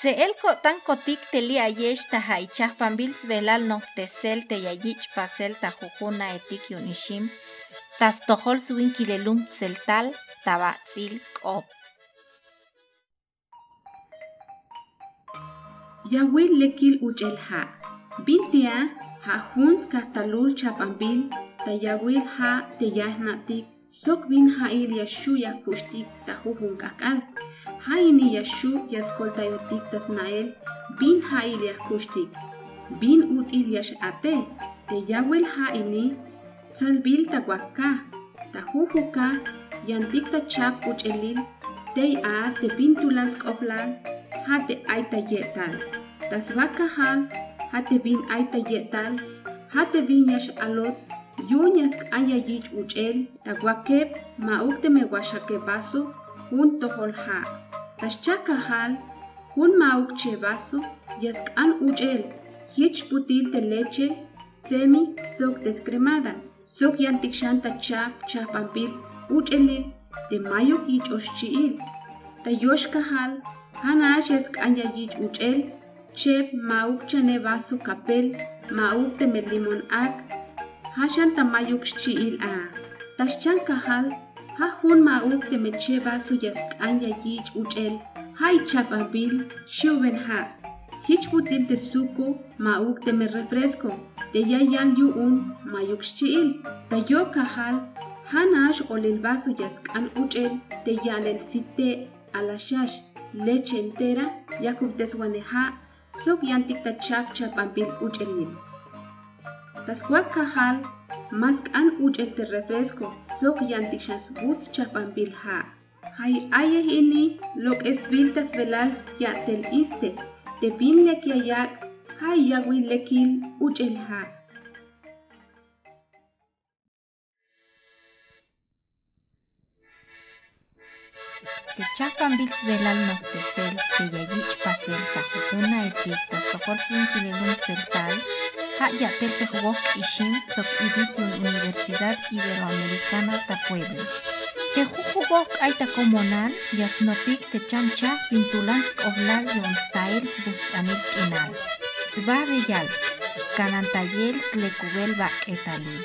Se el tan kotik teli ayesh ta haichah pambils velal no tesel te yayich pasel ta jujuna etik yunishim, tas tohol suin kilelum tseltal tabatzil k'op. Yawil lekil uchel ha. Bintia ha huns kastalul chapambil ta yawil ha te Sokbin hail yashu yakushtik tahuhun kakal. Haini yashu yaskoltayotik tasnael. Bin hail yakushtik. Bin util yash ate. Te yawel haini. Salbil takwaka. Tahuhuka. Yantik tachap uchelil. Tei a te pintulas koplan. Hate aita yetal. Tasvaka hal. Hate bin aita yetal. Hate bin yash alot. Yuñas aya yich uchel ta wakep ma ukte me washake baso hun tohol ha. Tas chakahal hun ma ukche baso yaskan uchel hich putil te leche semi sok descremada sok yantik shanta chap chapampil uchelil te mayuk yich oshchiil ta yosh kahal hanash yaskanya yich uchel chep mauk chane vaso kapel mauk te me limon ak hashan ta mayuk chiil a. Taschan kahal ha hun mauk te me che vaso yaskanya yich uchel hay chapampil shuben ha. Hich putil te suco mauk te me refresco te yayan yu un mayuk chiil ta yo kahal hanash olil vaso yaskan uchel te yalel site alashash leche entera yakub deswaneja sok yantik ta chap chapampil taskwak kahal mask an uchel te refresco sok yantik shas bus chapampil ha. Hay aye ini lok esbil tas velal ya tel iste te pin leki ayak hay yawi lekil uchel ha. Te chapan bils velal no tesel, te yayich pasel, ta jujuna etik, tas tohol swin kilelun tseltal, ha ya tel te jugok ishim sok ibitiun Universidad Iberoamericana ta Puebla. Te jujugok ay ta comunal, yasnopik te chancha pintulans oblal yon stael sbutsanil kinal. Sba reyal, skanantayel slekubel ba etalil.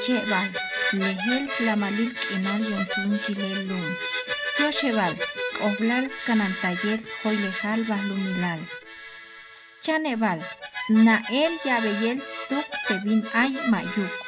Schebal, slehel slamalil kinal yon swin kilelun. Yoshebal, Skoblal, Skanantayel, Schoilejal, Balumilal. Chanebal, Snael, Yabeyel, Stuk, Tebin, Ay, Mayuk.